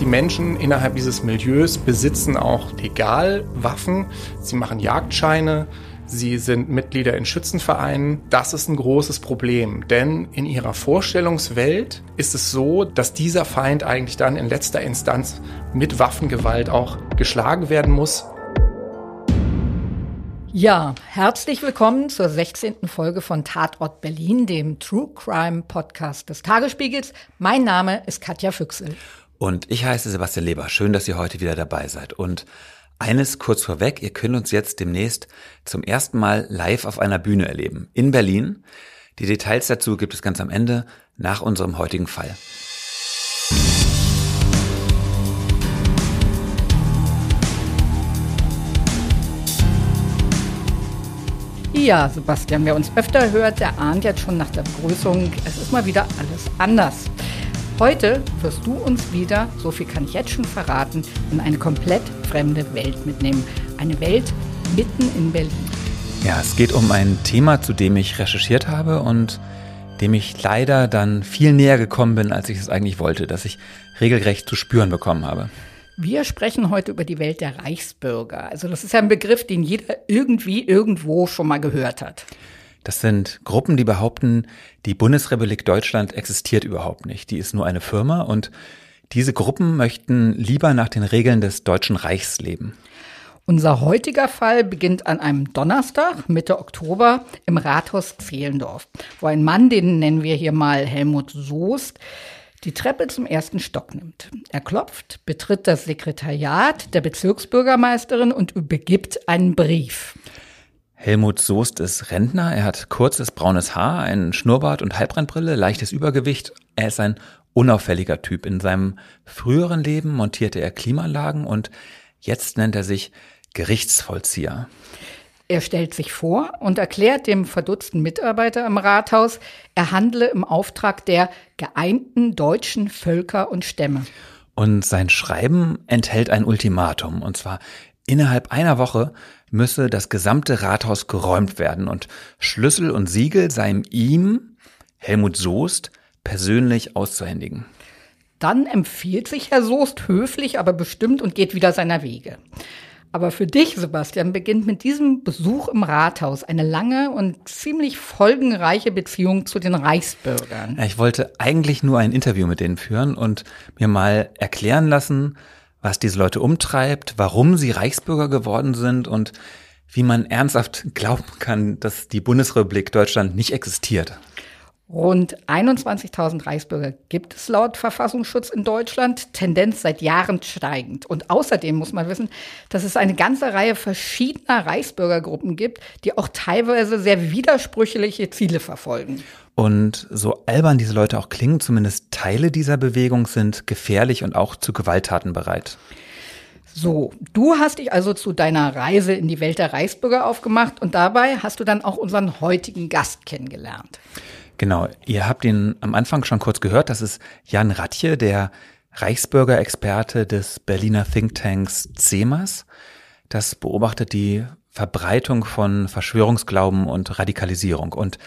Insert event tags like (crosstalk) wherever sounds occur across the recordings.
Die Menschen innerhalb dieses Milieus besitzen auch legal Waffen. Sie machen Jagdscheine. Sie sind Mitglieder in Schützenvereinen. Das ist ein großes Problem, denn in ihrer Vorstellungswelt ist es so, dass dieser Feind eigentlich dann in letzter Instanz mit Waffengewalt auch geschlagen werden muss. Ja, herzlich willkommen zur 16. Folge von Tatort Berlin, dem True Crime Podcast des Tagesspiegels. Mein Name ist Katja Füchsel. Und ich heiße Sebastian Leber. Schön, dass ihr heute wieder dabei seid. Und eines kurz vorweg, ihr könnt uns jetzt demnächst zum ersten Mal live auf einer Bühne erleben. In Berlin. Die Details dazu gibt es ganz am Ende nach unserem heutigen Fall. Ja, Sebastian, wer uns öfter hört, der ahnt jetzt schon nach der Begrüßung, es ist mal wieder alles anders. Heute wirst du uns wieder, so viel kann ich jetzt schon verraten, in eine komplett fremde Welt mitnehmen. Eine Welt mitten in Berlin. Ja, es geht um ein Thema, zu dem ich recherchiert habe und dem ich leider dann viel näher gekommen bin, als ich es eigentlich wollte, dass ich regelrecht zu spüren bekommen habe. Wir sprechen heute über die Welt der Reichsbürger. Also das ist ja ein Begriff, den jeder irgendwie irgendwo schon mal gehört hat. Das sind Gruppen, die behaupten, die Bundesrepublik Deutschland existiert überhaupt nicht. Die ist nur eine Firma und diese Gruppen möchten lieber nach den Regeln des Deutschen Reichs leben. Unser heutiger Fall beginnt an einem Donnerstag, Mitte Oktober, im Rathaus Zehlendorf, wo ein Mann, den nennen wir hier mal Helmut Soest, die Treppe zum ersten Stock nimmt. Er klopft, betritt das Sekretariat der Bezirksbürgermeisterin und übergibt einen Brief. Helmut Soest ist Rentner. Er hat kurzes braunes Haar, einen Schnurrbart und Halbrandbrille, leichtes Übergewicht. Er ist ein unauffälliger Typ. In seinem früheren Leben montierte er Klimaanlagen und jetzt nennt er sich Gerichtsvollzieher. Er stellt sich vor und erklärt dem verdutzten Mitarbeiter im Rathaus, er handle im Auftrag der geeinten deutschen Völker und Stämme. Und sein Schreiben enthält ein Ultimatum, und zwar innerhalb einer Woche müsse das gesamte Rathaus geräumt werden und Schlüssel und Siegel seien ihm, Helmut Soest, persönlich auszuhändigen. Dann empfiehlt sich Herr Soest höflich, aber bestimmt und geht wieder seiner Wege. Aber für dich, Sebastian, beginnt mit diesem Besuch im Rathaus eine lange und ziemlich folgenreiche Beziehung zu den Reichsbürgern. Ich wollte eigentlich nur ein Interview mit denen führen und mir mal erklären lassen, was diese Leute umtreibt, warum sie Reichsbürger geworden sind und wie man ernsthaft glauben kann, dass die Bundesrepublik Deutschland nicht existiert. Rund 21.000 Reichsbürger gibt es laut Verfassungsschutz in Deutschland, Tendenz seit Jahren steigend. Und außerdem muss man wissen, dass es eine ganze Reihe verschiedener Reichsbürgergruppen gibt, die auch teilweise sehr widersprüchliche Ziele verfolgen. Und so albern diese Leute auch klingen, zumindest Teile dieser Bewegung sind gefährlich und auch zu Gewalttaten bereit. So, du hast dich also zu deiner Reise in die Welt der Reichsbürger aufgemacht und dabei hast du dann auch unseren heutigen Gast kennengelernt. Genau, ihr habt ihn am Anfang schon kurz gehört. Das ist Jan Ratje, der Reichsbürgerexperte des Berliner Thinktanks CEMAS. Das beobachtet die Verbreitung von Verschwörungsglauben und Radikalisierung. Und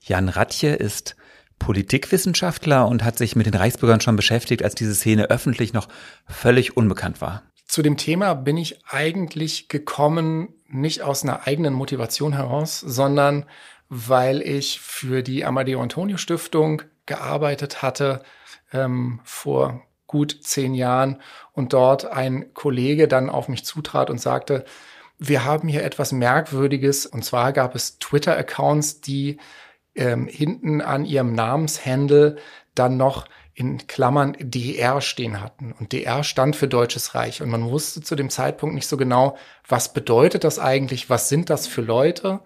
Jan Ratje ist Politikwissenschaftler und hat sich mit den Reichsbürgern schon beschäftigt, als diese Szene öffentlich noch völlig unbekannt war. Zu dem Thema bin ich eigentlich gekommen, nicht aus einer eigenen Motivation heraus, sondern weil ich für die Amadeo Antonio Stiftung gearbeitet hatte ähm, vor gut zehn Jahren und dort ein Kollege dann auf mich zutrat und sagte, wir haben hier etwas Merkwürdiges und zwar gab es Twitter-Accounts, die ähm, hinten an ihrem Namenshandle dann noch in Klammern DR stehen hatten. Und DR stand für Deutsches Reich. Und man wusste zu dem Zeitpunkt nicht so genau, was bedeutet das eigentlich, was sind das für Leute.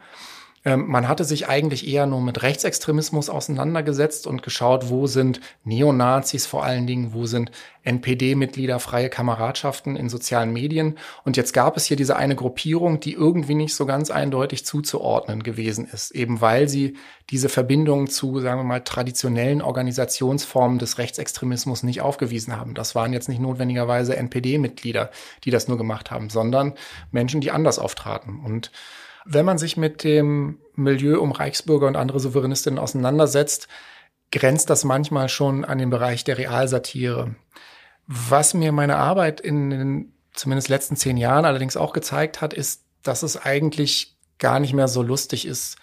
Ähm, man hatte sich eigentlich eher nur mit Rechtsextremismus auseinandergesetzt und geschaut, wo sind Neonazis vor allen Dingen, wo sind NPD-Mitglieder, freie Kameradschaften in sozialen Medien. Und jetzt gab es hier diese eine Gruppierung, die irgendwie nicht so ganz eindeutig zuzuordnen gewesen ist, eben weil sie diese Verbindung zu, sagen wir mal, traditionellen Organisationsformen des Rechtsextremismus nicht aufgewiesen haben. Das waren jetzt nicht notwendigerweise NPD-Mitglieder, die das nur gemacht haben, sondern Menschen, die anders auftraten. Und wenn man sich mit dem Milieu um Reichsbürger und andere Souveränistinnen auseinandersetzt, grenzt das manchmal schon an den Bereich der Realsatire. Was mir meine Arbeit in den zumindest letzten zehn Jahren allerdings auch gezeigt hat, ist, dass es eigentlich gar nicht mehr so lustig ist,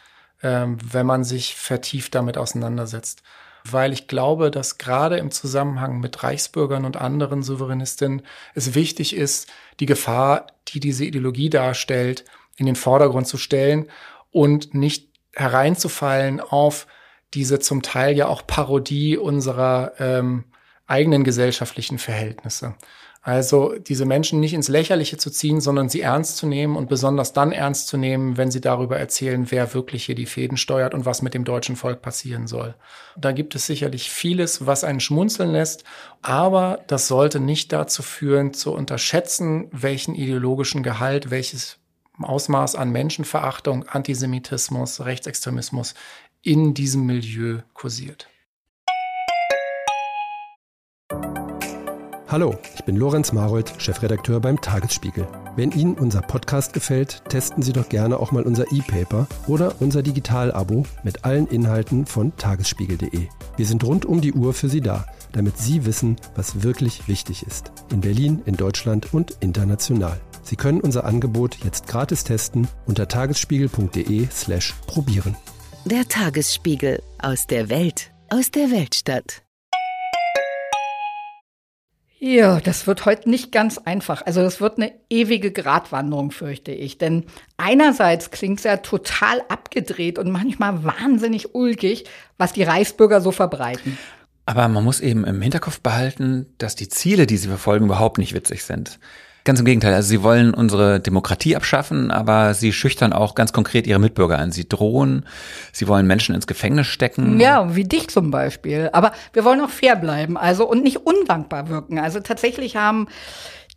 ähm, wenn man sich vertieft damit auseinandersetzt. Weil ich glaube, dass gerade im Zusammenhang mit Reichsbürgern und anderen Souveränistinnen es wichtig ist, die Gefahr, die diese Ideologie darstellt, in den Vordergrund zu stellen und nicht hereinzufallen auf diese zum Teil ja auch Parodie unserer ähm, eigenen gesellschaftlichen Verhältnisse. Also diese Menschen nicht ins Lächerliche zu ziehen, sondern sie ernst zu nehmen und besonders dann ernst zu nehmen, wenn sie darüber erzählen, wer wirklich hier die Fäden steuert und was mit dem deutschen Volk passieren soll. Da gibt es sicherlich vieles, was einen schmunzeln lässt, aber das sollte nicht dazu führen, zu unterschätzen, welchen ideologischen Gehalt, welches Ausmaß an Menschenverachtung, Antisemitismus, Rechtsextremismus in diesem Milieu kursiert. Hallo, ich bin Lorenz Marold, Chefredakteur beim Tagesspiegel. Wenn Ihnen unser Podcast gefällt, testen Sie doch gerne auch mal unser E-Paper oder unser Digital-Abo mit allen Inhalten von tagesspiegel.de. Wir sind rund um die Uhr für Sie da, damit Sie wissen, was wirklich wichtig ist. In Berlin, in Deutschland und international. Sie können unser Angebot jetzt gratis testen unter tagesspiegel.de/slash probieren. Der Tagesspiegel aus der Welt, aus der Weltstadt. Ja, das wird heute nicht ganz einfach. Also es wird eine ewige Gratwanderung, fürchte ich. Denn einerseits klingt es ja total abgedreht und manchmal wahnsinnig ulkig, was die Reichsbürger so verbreiten. Aber man muss eben im Hinterkopf behalten, dass die Ziele, die sie verfolgen, überhaupt nicht witzig sind. Ganz im Gegenteil. Also sie wollen unsere Demokratie abschaffen, aber sie schüchtern auch ganz konkret ihre Mitbürger an. Sie drohen, sie wollen Menschen ins Gefängnis stecken. Ja, wie dich zum Beispiel. Aber wir wollen auch fair bleiben, also und nicht undankbar wirken. Also tatsächlich haben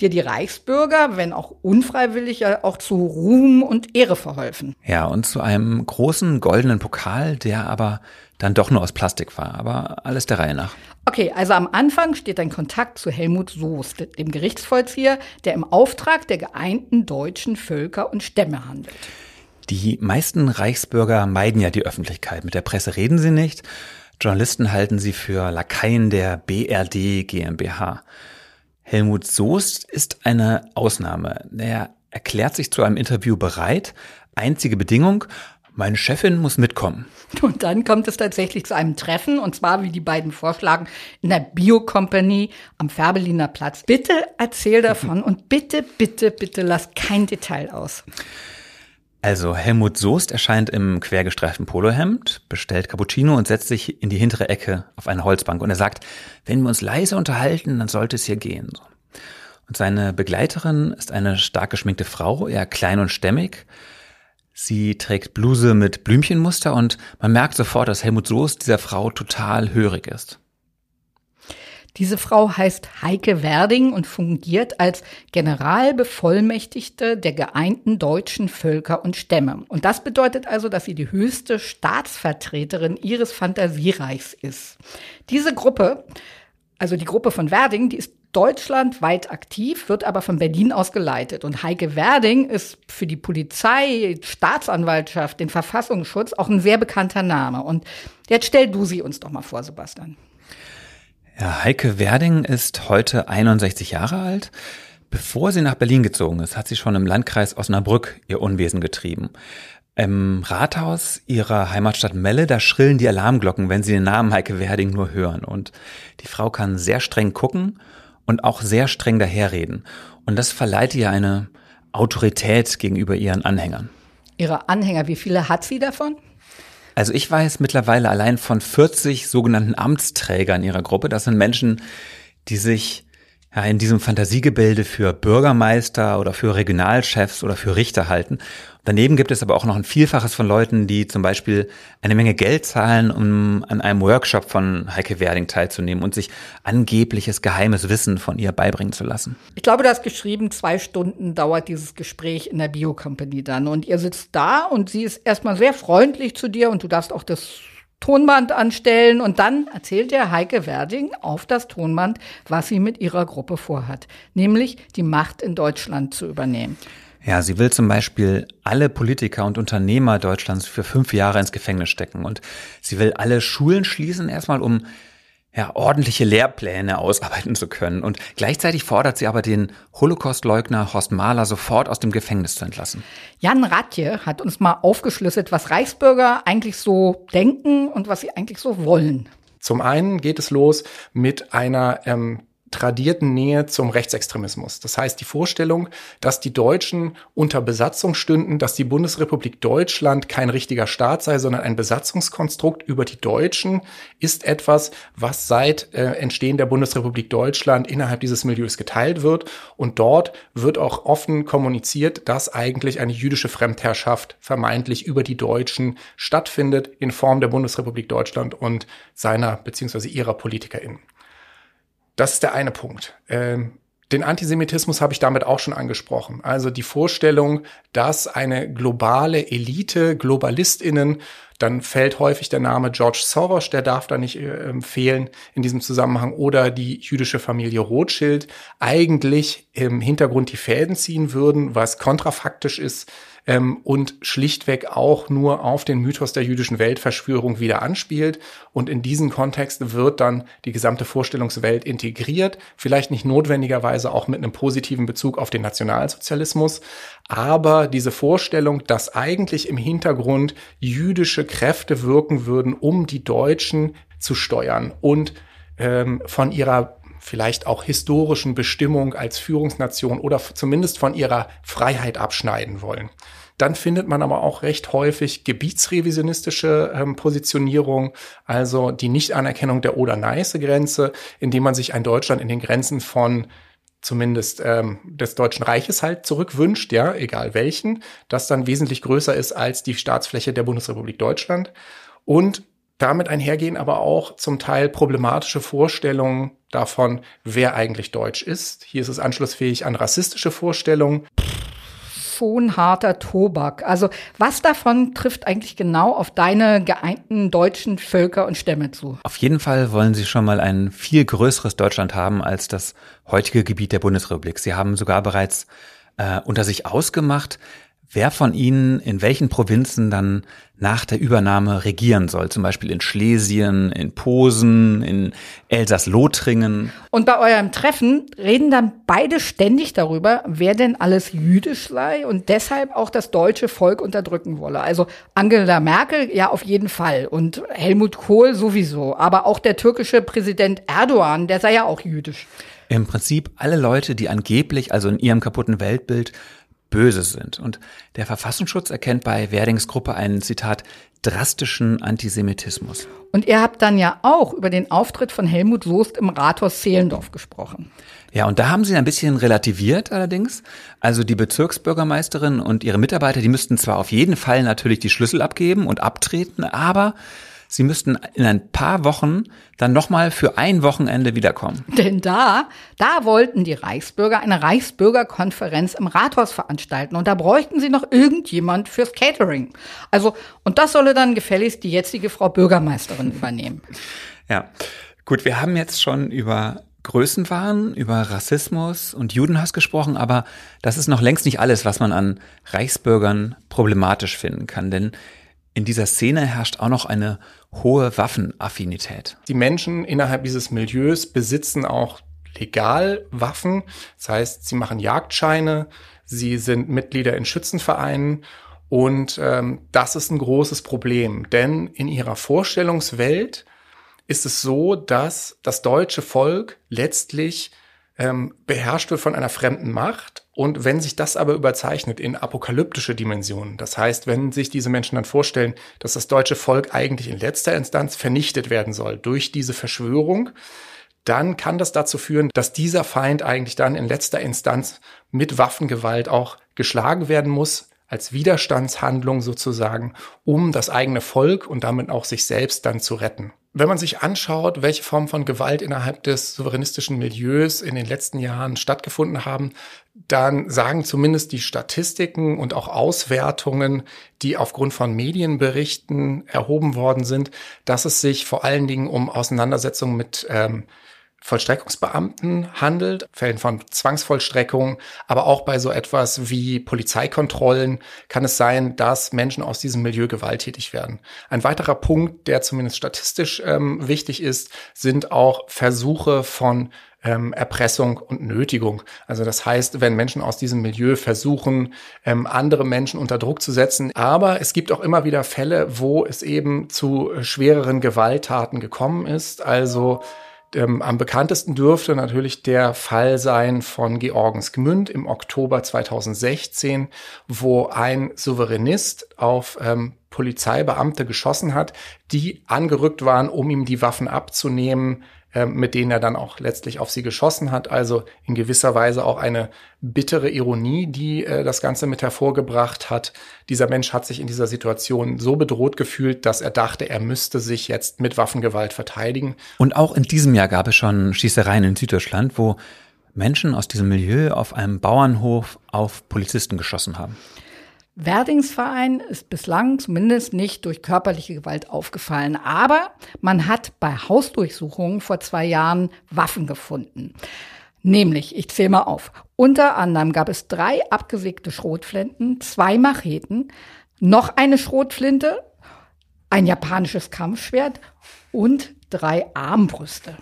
dir die Reichsbürger, wenn auch unfreiwillig, ja auch zu Ruhm und Ehre verholfen. Ja, und zu einem großen goldenen Pokal, der aber dann doch nur aus Plastik war. Aber alles der Reihe nach. Okay, also am Anfang steht ein Kontakt zu Helmut Soest, dem Gerichtsvollzieher, der im Auftrag der geeinten deutschen Völker und Stämme handelt. Die meisten Reichsbürger meiden ja die Öffentlichkeit. Mit der Presse reden sie nicht. Journalisten halten sie für Lakaien der BRD GmbH. Helmut Soest ist eine Ausnahme. Er erklärt sich zu einem Interview bereit. Einzige Bedingung, meine Chefin muss mitkommen. Und dann kommt es tatsächlich zu einem Treffen, und zwar, wie die beiden vorschlagen, in der Bio-Company am Färbeliner Platz. Bitte erzähl davon und bitte, bitte, bitte lass kein Detail aus. Also Helmut Soest erscheint im quergestreiften Polohemd, bestellt Cappuccino und setzt sich in die hintere Ecke auf eine Holzbank. Und er sagt, wenn wir uns leise unterhalten, dann sollte es hier gehen. Und seine Begleiterin ist eine stark geschminkte Frau, eher klein und stämmig. Sie trägt Bluse mit Blümchenmuster und man merkt sofort, dass Helmut Soest dieser Frau total hörig ist. Diese Frau heißt Heike Werding und fungiert als Generalbevollmächtigte der geeinten deutschen Völker und Stämme. Und das bedeutet also, dass sie die höchste Staatsvertreterin ihres Fantasiereichs ist. Diese Gruppe, also die Gruppe von Werding, die ist deutschlandweit aktiv, wird aber von Berlin aus geleitet. Und Heike Werding ist für die Polizei, Staatsanwaltschaft, den Verfassungsschutz auch ein sehr bekannter Name. Und jetzt stell du sie uns doch mal vor, Sebastian. Ja, Heike Werding ist heute 61 Jahre alt. Bevor sie nach Berlin gezogen ist, hat sie schon im Landkreis Osnabrück ihr Unwesen getrieben. Im Rathaus ihrer Heimatstadt Melle, da schrillen die Alarmglocken, wenn sie den Namen Heike Werding nur hören. Und die Frau kann sehr streng gucken und auch sehr streng daherreden. Und das verleiht ihr eine Autorität gegenüber ihren Anhängern. Ihre Anhänger, wie viele hat sie davon? Also ich weiß mittlerweile allein von 40 sogenannten Amtsträgern ihrer Gruppe. Das sind Menschen, die sich ja, in diesem Fantasiegebilde für Bürgermeister oder für Regionalchefs oder für Richter halten. Daneben gibt es aber auch noch ein Vielfaches von Leuten, die zum Beispiel eine Menge Geld zahlen, um an einem Workshop von Heike Werding teilzunehmen und sich angebliches geheimes Wissen von ihr beibringen zu lassen. Ich glaube, du hast geschrieben, zwei Stunden dauert dieses Gespräch in der Biocompany dann. Und ihr sitzt da und sie ist erstmal sehr freundlich zu dir und du darfst auch das Tonband anstellen und dann erzählt der Heike Werding auf das Tonband, was sie mit ihrer Gruppe vorhat, nämlich die Macht in Deutschland zu übernehmen. Ja, sie will zum Beispiel alle Politiker und Unternehmer Deutschlands für fünf Jahre ins Gefängnis stecken und sie will alle Schulen schließen, erstmal um ja, ordentliche Lehrpläne ausarbeiten zu können. Und gleichzeitig fordert sie aber den Holocaustleugner Horst Mahler sofort aus dem Gefängnis zu entlassen. Jan Ratje hat uns mal aufgeschlüsselt, was Reichsbürger eigentlich so denken und was sie eigentlich so wollen. Zum einen geht es los mit einer ähm, tradierten Nähe zum Rechtsextremismus. Das heißt, die Vorstellung, dass die Deutschen unter Besatzung stünden, dass die Bundesrepublik Deutschland kein richtiger Staat sei, sondern ein Besatzungskonstrukt über die Deutschen, ist etwas, was seit äh, Entstehen der Bundesrepublik Deutschland innerhalb dieses Milieus geteilt wird. Und dort wird auch offen kommuniziert, dass eigentlich eine jüdische Fremdherrschaft vermeintlich über die Deutschen stattfindet in Form der Bundesrepublik Deutschland und seiner bzw. ihrer PolitikerInnen. Das ist der eine Punkt. Ähm, den Antisemitismus habe ich damit auch schon angesprochen. Also die Vorstellung, dass eine globale Elite, GlobalistInnen, dann fällt häufig der Name George Soros, der darf da nicht äh, fehlen in diesem Zusammenhang, oder die jüdische Familie Rothschild eigentlich im Hintergrund die Fäden ziehen würden, was kontrafaktisch ist ähm, und schlichtweg auch nur auf den Mythos der jüdischen Weltverschwörung wieder anspielt. Und in diesen Kontext wird dann die gesamte Vorstellungswelt integriert, vielleicht nicht notwendigerweise auch mit einem positiven Bezug auf den Nationalsozialismus, aber diese Vorstellung, dass eigentlich im Hintergrund jüdische Kräfte wirken würden, um die Deutschen zu steuern und ähm, von ihrer vielleicht auch historischen Bestimmung als Führungsnation oder zumindest von ihrer Freiheit abschneiden wollen. Dann findet man aber auch recht häufig gebietsrevisionistische ähm, Positionierung, also die Nichtanerkennung der Oder-Neiße-Grenze, indem man sich ein Deutschland in den Grenzen von zumindest ähm, des Deutschen Reiches halt zurückwünscht, ja, egal welchen, das dann wesentlich größer ist als die Staatsfläche der Bundesrepublik Deutschland. Und damit einhergehen aber auch zum Teil problematische Vorstellungen davon, wer eigentlich deutsch ist. Hier ist es anschlussfähig an rassistische Vorstellungen. Schon harter Tobak. Also was davon trifft eigentlich genau auf deine geeinten deutschen Völker und Stämme zu? Auf jeden Fall wollen sie schon mal ein viel größeres Deutschland haben als das heutige Gebiet der Bundesrepublik. Sie haben sogar bereits äh, unter sich ausgemacht, wer von ihnen in welchen Provinzen dann nach der Übernahme regieren soll. Zum Beispiel in Schlesien, in Posen, in Elsass-Lothringen. Und bei eurem Treffen reden dann beide ständig darüber, wer denn alles jüdisch sei und deshalb auch das deutsche Volk unterdrücken wolle. Also Angela Merkel ja auf jeden Fall und Helmut Kohl sowieso. Aber auch der türkische Präsident Erdogan, der sei ja auch jüdisch. Im Prinzip alle Leute, die angeblich, also in ihrem kaputten Weltbild, böse sind. Und der Verfassungsschutz erkennt bei Werdings Gruppe einen, Zitat, drastischen Antisemitismus. Und ihr habt dann ja auch über den Auftritt von Helmut Soest im Rathaus Zehlendorf gesprochen. Ja, und da haben sie ein bisschen relativiert allerdings. Also die Bezirksbürgermeisterin und ihre Mitarbeiter, die müssten zwar auf jeden Fall natürlich die Schlüssel abgeben und abtreten, aber Sie müssten in ein paar Wochen dann nochmal für ein Wochenende wiederkommen. (laughs) Denn da, da wollten die Reichsbürger eine Reichsbürgerkonferenz im Rathaus veranstalten und da bräuchten sie noch irgendjemand fürs Catering. Also, und das solle dann gefälligst die jetzige Frau Bürgermeisterin (laughs) übernehmen. Ja, gut, wir haben jetzt schon über Größenwahn, über Rassismus und Judenhass gesprochen, aber das ist noch längst nicht alles, was man an Reichsbürgern problematisch finden kann, denn in dieser Szene herrscht auch noch eine hohe Waffenaffinität. Die Menschen innerhalb dieses Milieus besitzen auch legal Waffen. Das heißt, sie machen Jagdscheine, sie sind Mitglieder in Schützenvereinen und ähm, das ist ein großes Problem, denn in ihrer Vorstellungswelt ist es so, dass das deutsche Volk letztlich ähm, beherrscht wird von einer fremden Macht. Und wenn sich das aber überzeichnet in apokalyptische Dimensionen, das heißt, wenn sich diese Menschen dann vorstellen, dass das deutsche Volk eigentlich in letzter Instanz vernichtet werden soll durch diese Verschwörung, dann kann das dazu führen, dass dieser Feind eigentlich dann in letzter Instanz mit Waffengewalt auch geschlagen werden muss, als Widerstandshandlung sozusagen, um das eigene Volk und damit auch sich selbst dann zu retten. Wenn man sich anschaut, welche Formen von Gewalt innerhalb des souveränistischen Milieus in den letzten Jahren stattgefunden haben, dann sagen zumindest die Statistiken und auch Auswertungen, die aufgrund von Medienberichten erhoben worden sind, dass es sich vor allen Dingen um Auseinandersetzungen mit ähm, Vollstreckungsbeamten handelt, Fällen von Zwangsvollstreckung, aber auch bei so etwas wie Polizeikontrollen kann es sein, dass Menschen aus diesem Milieu gewalttätig werden. Ein weiterer Punkt, der zumindest statistisch ähm, wichtig ist, sind auch Versuche von ähm, Erpressung und Nötigung. Also das heißt, wenn Menschen aus diesem Milieu versuchen, ähm, andere Menschen unter Druck zu setzen. Aber es gibt auch immer wieder Fälle, wo es eben zu schwereren Gewalttaten gekommen ist. Also ähm, am bekanntesten dürfte natürlich der Fall sein von Georgens Gmünd im Oktober 2016, wo ein Souveränist auf ähm, Polizeibeamte geschossen hat, die angerückt waren, um ihm die Waffen abzunehmen, mit denen er dann auch letztlich auf sie geschossen hat. Also in gewisser Weise auch eine bittere Ironie, die äh, das Ganze mit hervorgebracht hat. Dieser Mensch hat sich in dieser Situation so bedroht gefühlt, dass er dachte, er müsste sich jetzt mit Waffengewalt verteidigen. Und auch in diesem Jahr gab es schon Schießereien in Süddeutschland, wo Menschen aus diesem Milieu auf einem Bauernhof auf Polizisten geschossen haben. Werdingsverein ist bislang zumindest nicht durch körperliche Gewalt aufgefallen, aber man hat bei Hausdurchsuchungen vor zwei Jahren Waffen gefunden. Nämlich, ich zähle mal auf, unter anderem gab es drei abgesägte Schrotflinten, zwei Macheten, noch eine Schrotflinte, ein japanisches Kampfschwert und drei Armbrüste.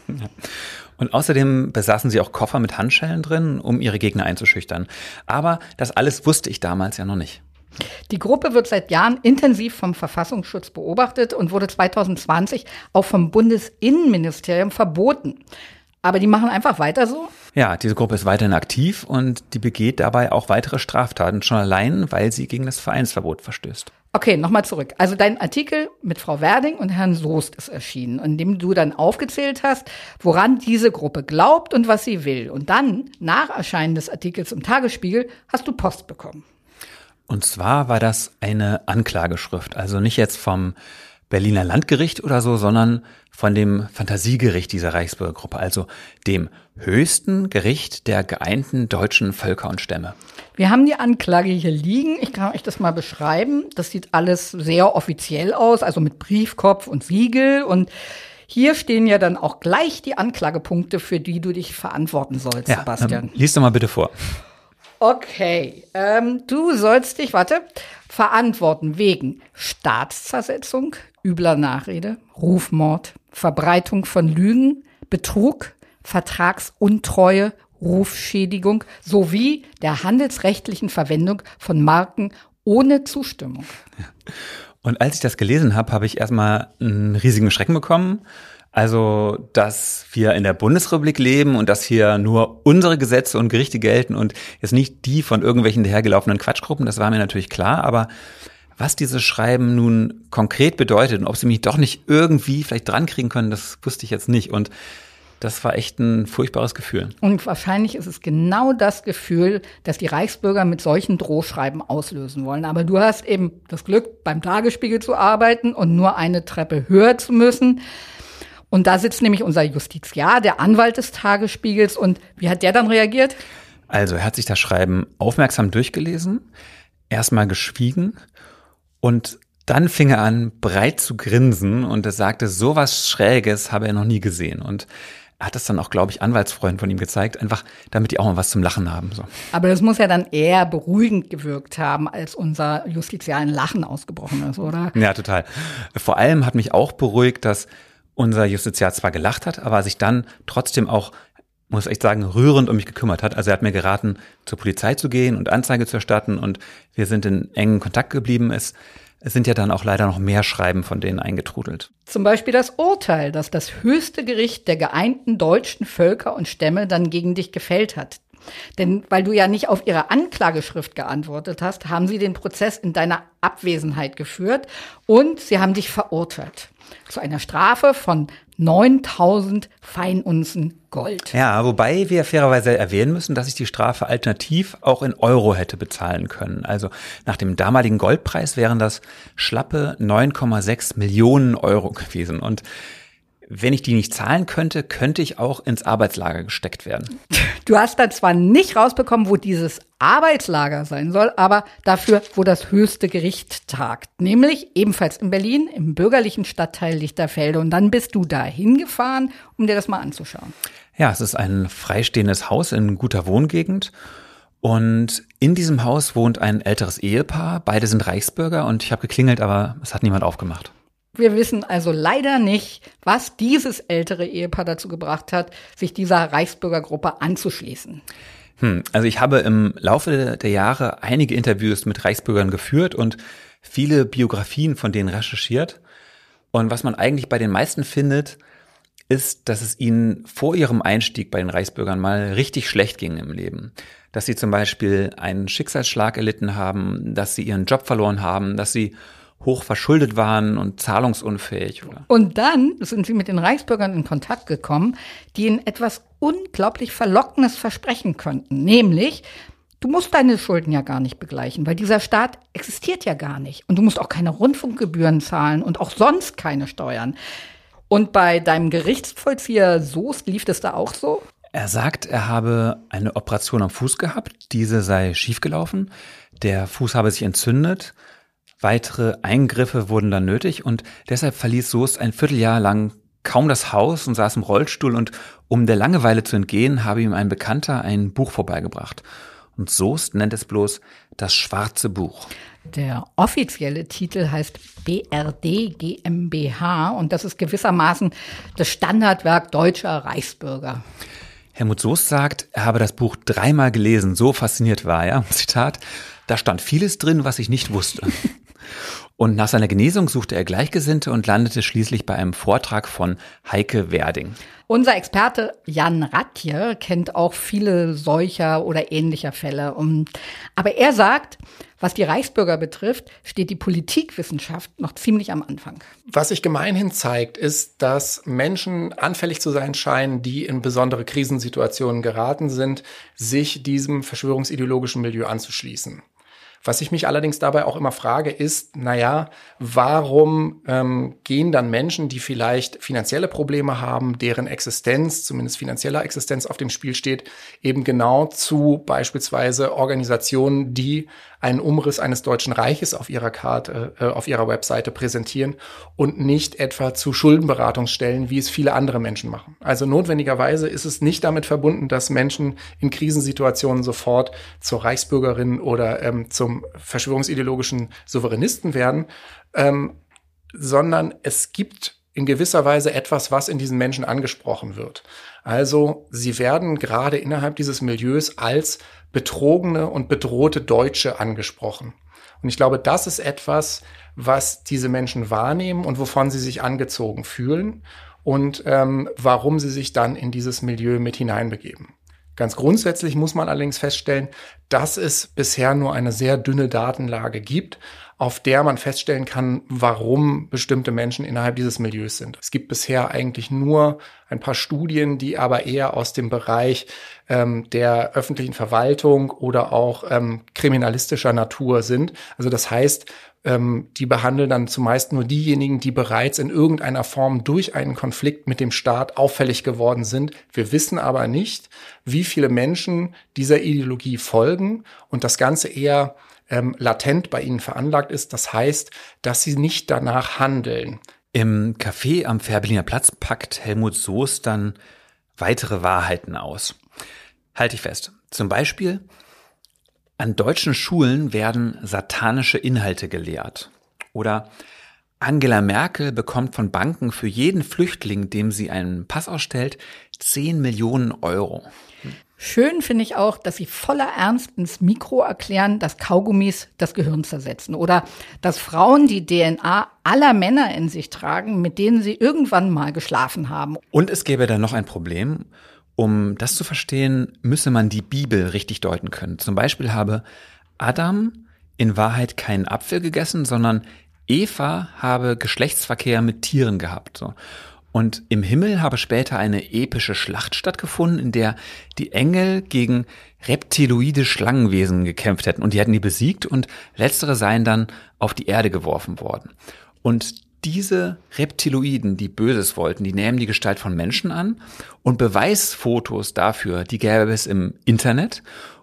Und außerdem besaßen sie auch Koffer mit Handschellen drin, um ihre Gegner einzuschüchtern. Aber das alles wusste ich damals ja noch nicht. Die Gruppe wird seit Jahren intensiv vom Verfassungsschutz beobachtet und wurde 2020 auch vom Bundesinnenministerium verboten. Aber die machen einfach weiter so? Ja, diese Gruppe ist weiterhin aktiv und die begeht dabei auch weitere Straftaten, schon allein, weil sie gegen das Vereinsverbot verstößt. Okay, nochmal zurück. Also dein Artikel mit Frau Werding und Herrn Soest ist erschienen, in dem du dann aufgezählt hast, woran diese Gruppe glaubt und was sie will. Und dann, nach Erscheinen des Artikels im Tagesspiegel, hast du Post bekommen. Und zwar war das eine Anklageschrift, also nicht jetzt vom Berliner Landgericht oder so, sondern von dem Fantasiegericht dieser Reichsbürgergruppe, also dem höchsten Gericht der geeinten deutschen Völker und Stämme. Wir haben die Anklage hier liegen. Ich kann euch das mal beschreiben. Das sieht alles sehr offiziell aus, also mit Briefkopf und Siegel. Und hier stehen ja dann auch gleich die Anklagepunkte, für die du dich verantworten sollst, ja, Sebastian. Ähm, lies doch mal bitte vor. Okay, ähm, du sollst dich, warte, verantworten wegen Staatszersetzung, übler Nachrede, Rufmord, Verbreitung von Lügen, Betrug, Vertragsuntreue, Rufschädigung sowie der handelsrechtlichen Verwendung von Marken ohne Zustimmung. Und als ich das gelesen habe, habe ich erstmal einen riesigen Schrecken bekommen also, dass wir in der Bundesrepublik leben und dass hier nur unsere Gesetze und Gerichte gelten und jetzt nicht die von irgendwelchen dahergelaufenen Quatschgruppen, das war mir natürlich klar, aber was dieses Schreiben nun konkret bedeutet und ob sie mich doch nicht irgendwie vielleicht drankriegen können, das wusste ich jetzt nicht. Und das war echt ein furchtbares Gefühl. Und wahrscheinlich ist es genau das Gefühl, dass die Reichsbürger mit solchen Drohschreiben auslösen wollen. Aber du hast eben das Glück, beim Tagesspiegel zu arbeiten und nur eine Treppe höher zu müssen. Und da sitzt nämlich unser Justiziar, der Anwalt des Tagesspiegels. Und wie hat der dann reagiert? Also er hat sich das Schreiben aufmerksam durchgelesen, erstmal geschwiegen und dann fing er an, breit zu grinsen und er sagte, sowas Schräges habe er noch nie gesehen. Und er hat das dann auch, glaube ich, Anwaltsfreunden von ihm gezeigt, einfach damit die auch mal was zum Lachen haben. So. Aber das muss ja dann eher beruhigend gewirkt haben, als unser Justiziar ein Lachen ausgebrochen ist, oder? Ja, total. Vor allem hat mich auch beruhigt, dass unser Justiziar zwar gelacht hat, aber sich dann trotzdem auch, muss ich sagen, rührend um mich gekümmert hat. Also er hat mir geraten, zur Polizei zu gehen und Anzeige zu erstatten und wir sind in engen Kontakt geblieben. Es, sind ja dann auch leider noch mehr Schreiben von denen eingetrudelt. Zum Beispiel das Urteil, das das höchste Gericht der geeinten deutschen Völker und Stämme dann gegen dich gefällt hat. Denn weil du ja nicht auf ihre Anklageschrift geantwortet hast, haben sie den Prozess in deiner Abwesenheit geführt und sie haben dich verurteilt zu einer Strafe von 9000 Feinunzen Gold. Ja, wobei wir fairerweise erwähnen müssen, dass ich die Strafe alternativ auch in Euro hätte bezahlen können. Also nach dem damaligen Goldpreis wären das schlappe 9,6 Millionen Euro gewesen. Und wenn ich die nicht zahlen könnte, könnte ich auch ins Arbeitslager gesteckt werden. Du hast dann zwar nicht rausbekommen, wo dieses Arbeitslager sein soll, aber dafür, wo das höchste Gericht tagt. Nämlich ebenfalls in Berlin, im bürgerlichen Stadtteil Lichterfelde. Und dann bist du da hingefahren, um dir das mal anzuschauen. Ja, es ist ein freistehendes Haus in guter Wohngegend. Und in diesem Haus wohnt ein älteres Ehepaar. Beide sind Reichsbürger und ich habe geklingelt, aber es hat niemand aufgemacht. Wir wissen also leider nicht, was dieses ältere Ehepaar dazu gebracht hat, sich dieser Reichsbürgergruppe anzuschließen. Hm, also ich habe im Laufe der Jahre einige Interviews mit Reichsbürgern geführt und viele Biografien von denen recherchiert. Und was man eigentlich bei den meisten findet, ist, dass es ihnen vor ihrem Einstieg bei den Reichsbürgern mal richtig schlecht ging im Leben. Dass sie zum Beispiel einen Schicksalsschlag erlitten haben, dass sie ihren Job verloren haben, dass sie hoch verschuldet waren und zahlungsunfähig. Oder? Und dann sind sie mit den Reichsbürgern in Kontakt gekommen, die ihnen etwas unglaublich Verlockendes versprechen könnten, nämlich Du musst deine Schulden ja gar nicht begleichen, weil dieser Staat existiert ja gar nicht. Und du musst auch keine Rundfunkgebühren zahlen und auch sonst keine Steuern. Und bei deinem Gerichtsvollzieher Soest lief das da auch so? Er sagt, er habe eine Operation am Fuß gehabt, diese sei schiefgelaufen, der Fuß habe sich entzündet Weitere Eingriffe wurden dann nötig und deshalb verließ Soest ein Vierteljahr lang kaum das Haus und saß im Rollstuhl und um der Langeweile zu entgehen, habe ihm ein Bekannter ein Buch vorbeigebracht. Und Soest nennt es bloß das schwarze Buch. Der offizielle Titel heißt BRD GmbH und das ist gewissermaßen das Standardwerk deutscher Reichsbürger. Helmut Soest sagt, er habe das Buch dreimal gelesen, so fasziniert war er. Zitat, da stand vieles drin, was ich nicht wusste. (laughs) Und nach seiner Genesung suchte er Gleichgesinnte und landete schließlich bei einem Vortrag von Heike Werding. Unser Experte Jan Ratje kennt auch viele solcher oder ähnlicher Fälle. Aber er sagt, was die Reichsbürger betrifft, steht die Politikwissenschaft noch ziemlich am Anfang. Was sich gemeinhin zeigt, ist, dass Menschen anfällig zu sein scheinen, die in besondere Krisensituationen geraten sind, sich diesem verschwörungsideologischen Milieu anzuschließen. Was ich mich allerdings dabei auch immer frage, ist, naja, warum ähm, gehen dann Menschen, die vielleicht finanzielle Probleme haben, deren Existenz, zumindest finanzieller Existenz auf dem Spiel steht, eben genau zu beispielsweise Organisationen, die einen Umriss eines Deutschen Reiches auf ihrer Karte, äh, auf ihrer Webseite präsentieren und nicht etwa zu Schuldenberatungsstellen, wie es viele andere Menschen machen. Also notwendigerweise ist es nicht damit verbunden, dass Menschen in Krisensituationen sofort zur Reichsbürgerin oder ähm, zum verschwörungsideologischen Souveränisten werden, ähm, sondern es gibt in gewisser Weise etwas, was in diesen Menschen angesprochen wird. Also sie werden gerade innerhalb dieses Milieus als betrogene und bedrohte Deutsche angesprochen. Und ich glaube, das ist etwas, was diese Menschen wahrnehmen und wovon sie sich angezogen fühlen und ähm, warum sie sich dann in dieses Milieu mit hineinbegeben. Ganz grundsätzlich muss man allerdings feststellen, dass es bisher nur eine sehr dünne Datenlage gibt, auf der man feststellen kann, warum bestimmte Menschen innerhalb dieses Milieus sind. Es gibt bisher eigentlich nur ein paar Studien, die aber eher aus dem Bereich ähm, der öffentlichen Verwaltung oder auch ähm, kriminalistischer Natur sind. Also das heißt, ähm, die behandeln dann zumeist nur diejenigen, die bereits in irgendeiner Form durch einen Konflikt mit dem Staat auffällig geworden sind. Wir wissen aber nicht, wie viele Menschen dieser Ideologie folgen und das Ganze eher ähm, latent bei ihnen veranlagt ist. Das heißt, dass sie nicht danach handeln. Im Café am Fährberliner Platz packt Helmut Soos dann weitere Wahrheiten aus. Halte ich fest. Zum Beispiel, an deutschen Schulen werden satanische Inhalte gelehrt. Oder Angela Merkel bekommt von Banken für jeden Flüchtling, dem sie einen Pass ausstellt, 10 Millionen Euro. Schön finde ich auch, dass sie voller Ernst ins Mikro erklären, dass Kaugummis das Gehirn zersetzen oder dass Frauen die DNA aller Männer in sich tragen, mit denen sie irgendwann mal geschlafen haben. Und es gäbe da noch ein Problem. Um das zu verstehen, müsse man die Bibel richtig deuten können. Zum Beispiel habe Adam in Wahrheit keinen Apfel gegessen, sondern Eva habe Geschlechtsverkehr mit Tieren gehabt. So. Und im Himmel habe später eine epische Schlacht stattgefunden, in der die Engel gegen reptiloide Schlangenwesen gekämpft hätten und die hätten die besiegt und letztere seien dann auf die Erde geworfen worden. Und diese Reptiloiden, die Böses wollten, die nehmen die Gestalt von Menschen an und Beweisfotos dafür, die gäbe es im Internet.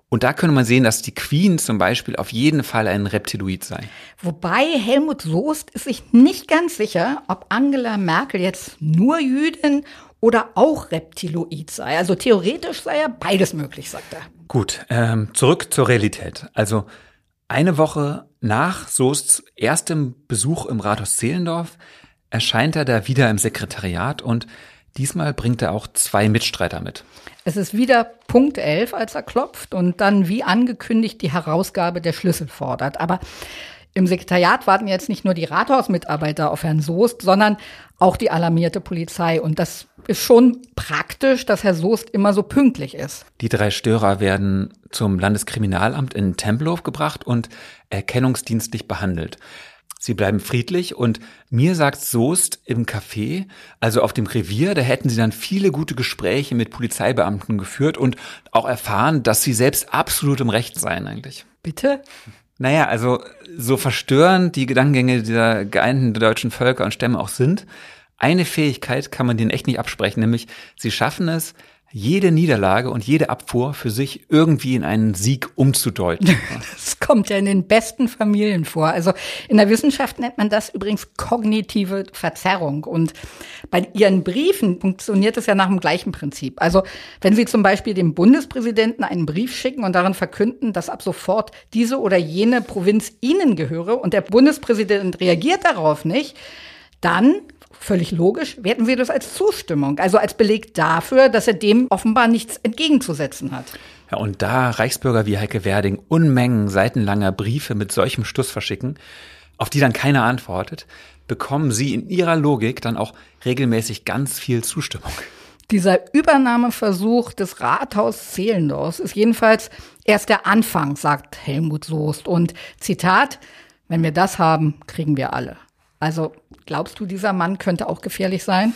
Und da könnte man sehen, dass die Queen zum Beispiel auf jeden Fall ein Reptiloid sei. Wobei Helmut Soest ist sich nicht ganz sicher, ob Angela Merkel jetzt nur Jüdin oder auch Reptiloid sei. Also theoretisch sei ja beides möglich, sagt er. Gut, ähm, zurück zur Realität. Also eine Woche nach Soests erstem Besuch im Rathaus Zehlendorf erscheint er da wieder im Sekretariat und diesmal bringt er auch zwei Mitstreiter mit. Es ist wieder Punkt 11, als er klopft und dann wie angekündigt die Herausgabe der Schlüssel fordert. Aber im Sekretariat warten jetzt nicht nur die Rathausmitarbeiter auf Herrn Soest, sondern auch die alarmierte Polizei. Und das ist schon praktisch, dass Herr Soest immer so pünktlich ist. Die drei Störer werden zum Landeskriminalamt in Tempelhof gebracht und erkennungsdienstlich behandelt. Sie bleiben friedlich und mir sagt Soest im Café, also auf dem Revier, da hätten sie dann viele gute Gespräche mit Polizeibeamten geführt und auch erfahren, dass sie selbst absolut im Recht seien eigentlich. Bitte? Naja, also so verstörend die Gedankengänge dieser geeinten deutschen Völker und Stämme auch sind, eine Fähigkeit kann man denen echt nicht absprechen, nämlich sie schaffen es, jede Niederlage und jede Abfuhr für sich irgendwie in einen Sieg umzudeuten. (laughs) Das kommt ja in den besten Familien vor. Also in der Wissenschaft nennt man das übrigens kognitive Verzerrung. Und bei Ihren Briefen funktioniert es ja nach dem gleichen Prinzip. Also wenn Sie zum Beispiel dem Bundespräsidenten einen Brief schicken und darin verkünden, dass ab sofort diese oder jene Provinz Ihnen gehöre und der Bundespräsident reagiert darauf nicht, dann völlig logisch, werten Sie das als Zustimmung, also als Beleg dafür, dass er dem offenbar nichts entgegenzusetzen hat. Ja, und da Reichsbürger wie Heike Werding Unmengen seitenlanger Briefe mit solchem Stuss verschicken, auf die dann keiner antwortet, bekommen sie in ihrer Logik dann auch regelmäßig ganz viel Zustimmung. Dieser Übernahmeversuch des Rathaus Zehlendorfs ist jedenfalls erst der Anfang, sagt Helmut Soest. Und Zitat, wenn wir das haben, kriegen wir alle. Also glaubst du, dieser Mann könnte auch gefährlich sein?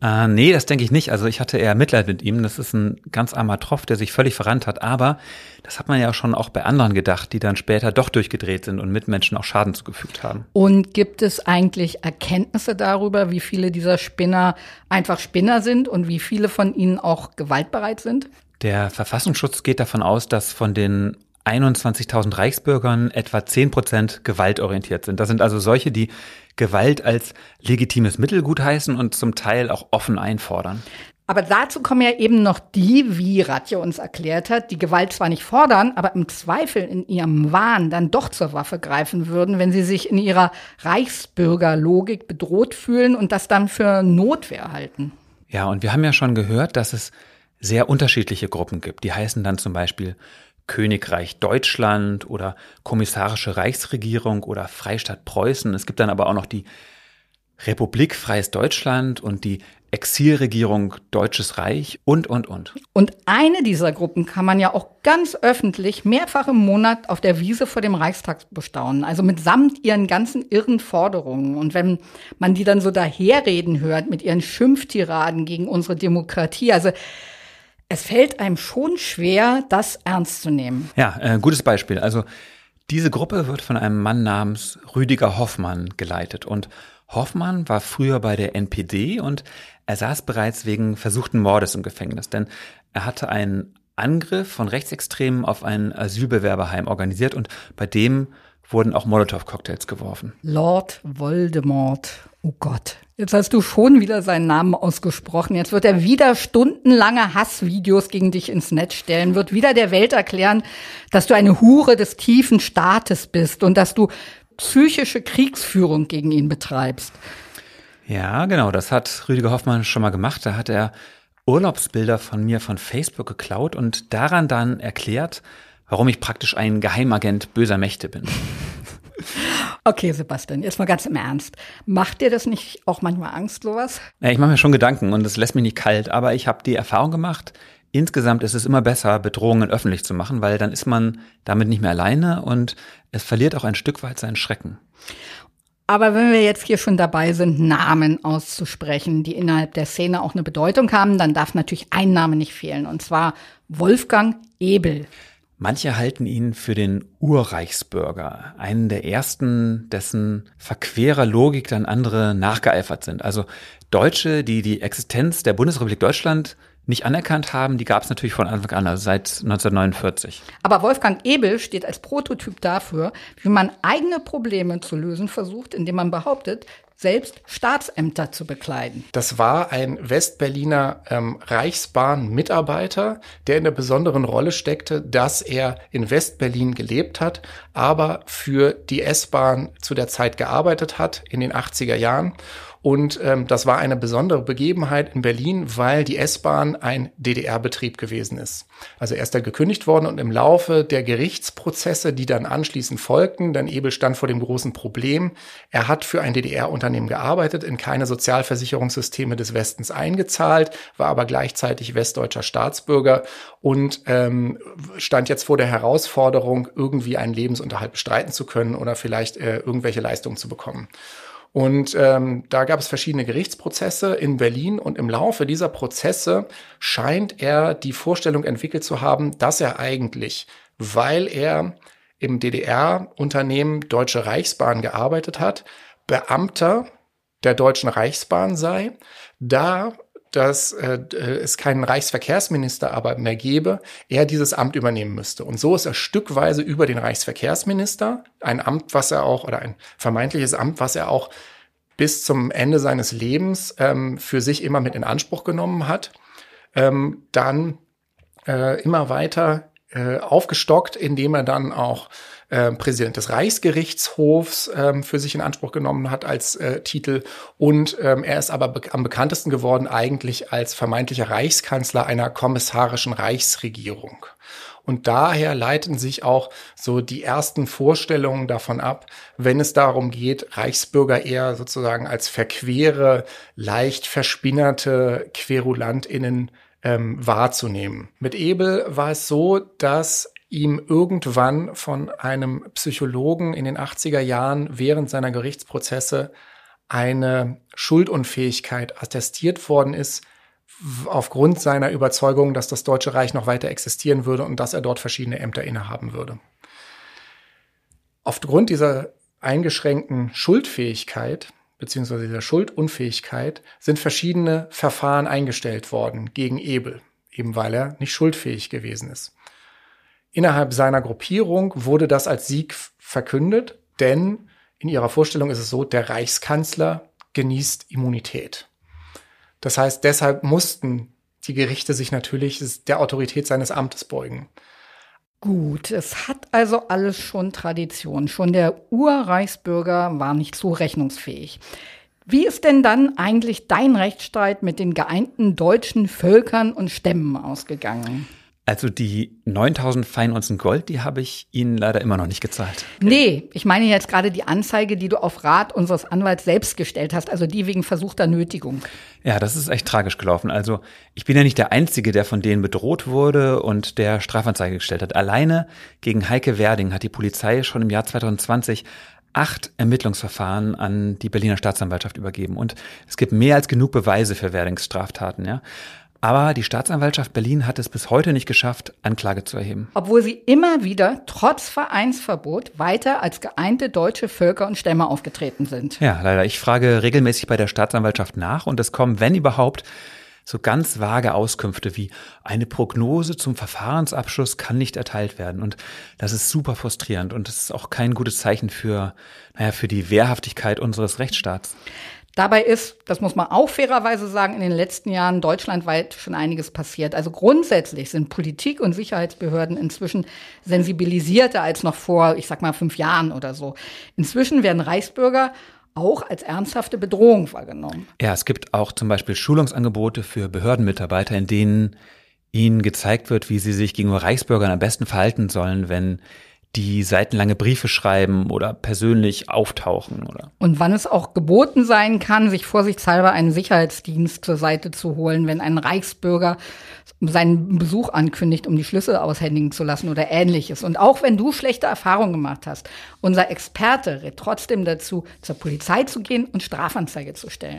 Äh, nee, das denke ich nicht. Also ich hatte eher Mitleid mit ihm. Das ist ein ganz armer Tropf, der sich völlig verrannt hat. Aber das hat man ja schon auch bei anderen gedacht, die dann später doch durchgedreht sind und Mitmenschen auch Schaden zugefügt haben. Und gibt es eigentlich Erkenntnisse darüber, wie viele dieser Spinner einfach Spinner sind und wie viele von ihnen auch gewaltbereit sind? Der Verfassungsschutz geht davon aus, dass von den 21.000 Reichsbürgern etwa 10 Prozent gewaltorientiert sind. Das sind also solche, die Gewalt als legitimes Mittel gutheißen und zum Teil auch offen einfordern. Aber dazu kommen ja eben noch die, wie Ratje uns erklärt hat, die Gewalt zwar nicht fordern, aber im Zweifel in ihrem Wahn dann doch zur Waffe greifen würden, wenn sie sich in ihrer Reichsbürgerlogik bedroht fühlen und das dann für Notwehr halten. Ja, und wir haben ja schon gehört, dass es sehr unterschiedliche Gruppen gibt. Die heißen dann zum Beispiel Königreich Deutschland oder Kommissarische Reichsregierung oder Freistaat Preußen. Es gibt dann aber auch noch die Republik Freies Deutschland und die Exilregierung Deutsches Reich und, und, und. Und eine dieser Gruppen kann man ja auch ganz öffentlich mehrfach im Monat auf der Wiese vor dem Reichstag bestaunen. Also mitsamt ihren ganzen irren Forderungen. Und wenn man die dann so daherreden hört mit ihren Schimpftiraden gegen unsere Demokratie, also es fällt einem schon schwer, das ernst zu nehmen. Ja, äh, gutes Beispiel. Also diese Gruppe wird von einem Mann namens Rüdiger Hoffmann geleitet. Und Hoffmann war früher bei der NPD und er saß bereits wegen versuchten Mordes im Gefängnis, denn er hatte einen Angriff von Rechtsextremen auf ein Asylbewerberheim organisiert und bei dem wurden auch Molotow-Cocktails geworfen. Lord Voldemort. Oh Gott. Jetzt hast du schon wieder seinen Namen ausgesprochen. Jetzt wird er wieder stundenlange Hassvideos gegen dich ins Netz stellen, wird wieder der Welt erklären, dass du eine Hure des tiefen Staates bist und dass du psychische Kriegsführung gegen ihn betreibst. Ja, genau, das hat Rüdiger Hoffmann schon mal gemacht. Da hat er Urlaubsbilder von mir von Facebook geklaut und daran dann erklärt, warum ich praktisch ein Geheimagent böser Mächte bin. Okay, Sebastian, jetzt mal ganz im Ernst. Macht dir das nicht auch manchmal Angst, sowas? Ja, ich mache mir schon Gedanken und es lässt mich nicht kalt, aber ich habe die Erfahrung gemacht, insgesamt ist es immer besser, Bedrohungen öffentlich zu machen, weil dann ist man damit nicht mehr alleine und es verliert auch ein Stück weit seinen Schrecken. Aber wenn wir jetzt hier schon dabei sind, Namen auszusprechen, die innerhalb der Szene auch eine Bedeutung haben, dann darf natürlich ein Name nicht fehlen, und zwar Wolfgang Ebel. Manche halten ihn für den Urreichsbürger, einen der ersten, dessen verquerer Logik dann andere nachgeeifert sind. Also Deutsche, die die Existenz der Bundesrepublik Deutschland nicht anerkannt haben, die gab es natürlich von Anfang an, also seit 1949. Aber Wolfgang Ebel steht als Prototyp dafür, wie man eigene Probleme zu lösen versucht, indem man behauptet, selbst Staatsämter zu bekleiden. Das war ein Westberliner ähm, Reichsbahn-Mitarbeiter, der in der besonderen Rolle steckte, dass er in Westberlin gelebt hat, aber für die S-Bahn zu der Zeit gearbeitet hat in den 80er Jahren und ähm, das war eine besondere Begebenheit in Berlin, weil die S-Bahn ein DDR-Betrieb gewesen ist. Also er ist da gekündigt worden und im Laufe der Gerichtsprozesse, die dann anschließend folgten, dann Ebel stand vor dem großen Problem. Er hat für ein DDR-Unternehmen gearbeitet, in keine Sozialversicherungssysteme des Westens eingezahlt, war aber gleichzeitig westdeutscher Staatsbürger und ähm, stand jetzt vor der Herausforderung, irgendwie einen Lebensunterhalt bestreiten zu können oder vielleicht äh, irgendwelche Leistungen zu bekommen. Und ähm, da gab es verschiedene Gerichtsprozesse in Berlin und im Laufe dieser Prozesse scheint er die Vorstellung entwickelt zu haben, dass er eigentlich, weil er im DDR-Unternehmen Deutsche Reichsbahn gearbeitet hat, Beamter der Deutschen Reichsbahn sei, da dass äh, es keinen Reichsverkehrsminister aber mehr gäbe, er dieses Amt übernehmen müsste. Und so ist er stückweise über den Reichsverkehrsminister, ein Amt, was er auch, oder ein vermeintliches Amt, was er auch bis zum Ende seines Lebens ähm, für sich immer mit in Anspruch genommen hat, ähm, dann äh, immer weiter äh, aufgestockt, indem er dann auch äh, Präsident des Reichsgerichtshofs ähm, für sich in Anspruch genommen hat als äh, Titel. Und ähm, er ist aber be am bekanntesten geworden eigentlich als vermeintlicher Reichskanzler einer kommissarischen Reichsregierung. Und daher leiten sich auch so die ersten Vorstellungen davon ab, wenn es darum geht, Reichsbürger eher sozusagen als verquere, leicht verspinnerte QuerulantInnen ähm, wahrzunehmen. Mit Ebel war es so, dass ihm irgendwann von einem Psychologen in den 80er Jahren während seiner Gerichtsprozesse eine Schuldunfähigkeit attestiert worden ist, aufgrund seiner Überzeugung, dass das Deutsche Reich noch weiter existieren würde und dass er dort verschiedene Ämter innehaben würde. Aufgrund dieser eingeschränkten Schuldfähigkeit beziehungsweise dieser Schuldunfähigkeit sind verschiedene Verfahren eingestellt worden gegen Ebel, eben weil er nicht schuldfähig gewesen ist. Innerhalb seiner Gruppierung wurde das als Sieg verkündet, denn in ihrer Vorstellung ist es so, der Reichskanzler genießt Immunität. Das heißt, deshalb mussten die Gerichte sich natürlich der Autorität seines Amtes beugen. Gut, es hat also alles schon Tradition. Schon der Urreichsbürger war nicht so rechnungsfähig. Wie ist denn dann eigentlich dein Rechtsstreit mit den geeinten deutschen Völkern und Stämmen ausgegangen? Also die 9000 Feinunzen Gold, die habe ich Ihnen leider immer noch nicht gezahlt. Nee, ich meine jetzt gerade die Anzeige, die du auf Rat unseres Anwalts selbst gestellt hast, also die wegen versuchter Nötigung. Ja, das ist echt tragisch gelaufen. Also ich bin ja nicht der Einzige, der von denen bedroht wurde und der Strafanzeige gestellt hat. Alleine gegen Heike Werding hat die Polizei schon im Jahr 2020 acht Ermittlungsverfahren an die Berliner Staatsanwaltschaft übergeben. Und es gibt mehr als genug Beweise für Werdings Straftaten, ja. Aber die Staatsanwaltschaft Berlin hat es bis heute nicht geschafft, Anklage zu erheben. Obwohl sie immer wieder trotz Vereinsverbot weiter als geeinte deutsche Völker und Stämme aufgetreten sind. Ja, leider. Ich frage regelmäßig bei der Staatsanwaltschaft nach und es kommen, wenn überhaupt, so ganz vage Auskünfte wie eine Prognose zum Verfahrensabschluss kann nicht erteilt werden. Und das ist super frustrierend und das ist auch kein gutes Zeichen für, naja, für die Wehrhaftigkeit unseres Rechtsstaats. Dabei ist, das muss man auch fairerweise sagen, in den letzten Jahren deutschlandweit schon einiges passiert. Also grundsätzlich sind Politik und Sicherheitsbehörden inzwischen sensibilisierter als noch vor, ich sag mal, fünf Jahren oder so. Inzwischen werden Reichsbürger auch als ernsthafte Bedrohung wahrgenommen. Ja, es gibt auch zum Beispiel Schulungsangebote für Behördenmitarbeiter, in denen ihnen gezeigt wird, wie sie sich gegenüber Reichsbürgern am besten verhalten sollen, wenn die seitenlange Briefe schreiben oder persönlich auftauchen, oder? Und wann es auch geboten sein kann, sich vorsichtshalber einen Sicherheitsdienst zur Seite zu holen, wenn ein Reichsbürger seinen Besuch ankündigt, um die Schlüssel aushändigen zu lassen oder ähnliches. Und auch wenn du schlechte Erfahrungen gemacht hast, unser Experte rät trotzdem dazu, zur Polizei zu gehen und Strafanzeige zu stellen.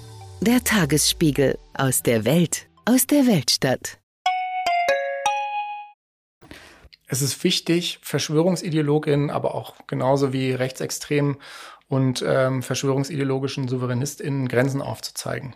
Der Tagesspiegel aus der Welt, aus der Weltstadt. Es ist wichtig, Verschwörungsideologinnen, aber auch genauso wie Rechtsextremen und ähm, verschwörungsideologischen SouveränistInnen Grenzen aufzuzeigen.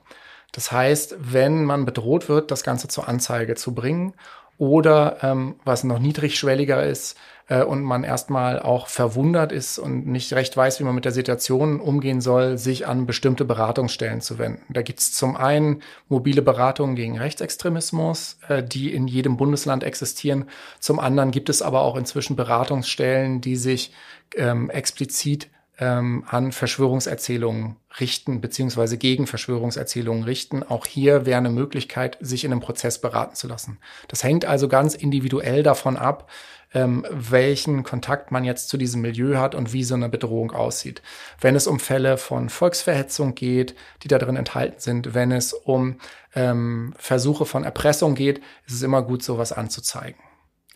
Das heißt, wenn man bedroht wird, das Ganze zur Anzeige zu bringen oder ähm, was noch niedrigschwelliger ist äh, und man erstmal auch verwundert ist und nicht recht weiß, wie man mit der Situation umgehen soll, sich an bestimmte Beratungsstellen zu wenden. Da gibt es zum einen mobile Beratungen gegen Rechtsextremismus, äh, die in jedem Bundesland existieren. Zum anderen gibt es aber auch inzwischen Beratungsstellen, die sich ähm, explizit ähm, an Verschwörungserzählungen richten, beziehungsweise gegen Verschwörungserzählungen richten. Auch hier wäre eine Möglichkeit, sich in einem Prozess beraten zu lassen. Das hängt also ganz individuell davon ab, ähm, welchen Kontakt man jetzt zu diesem Milieu hat und wie so eine Bedrohung aussieht. Wenn es um Fälle von Volksverhetzung geht, die da drin enthalten sind, wenn es um ähm, Versuche von Erpressung geht, ist es immer gut, sowas anzuzeigen.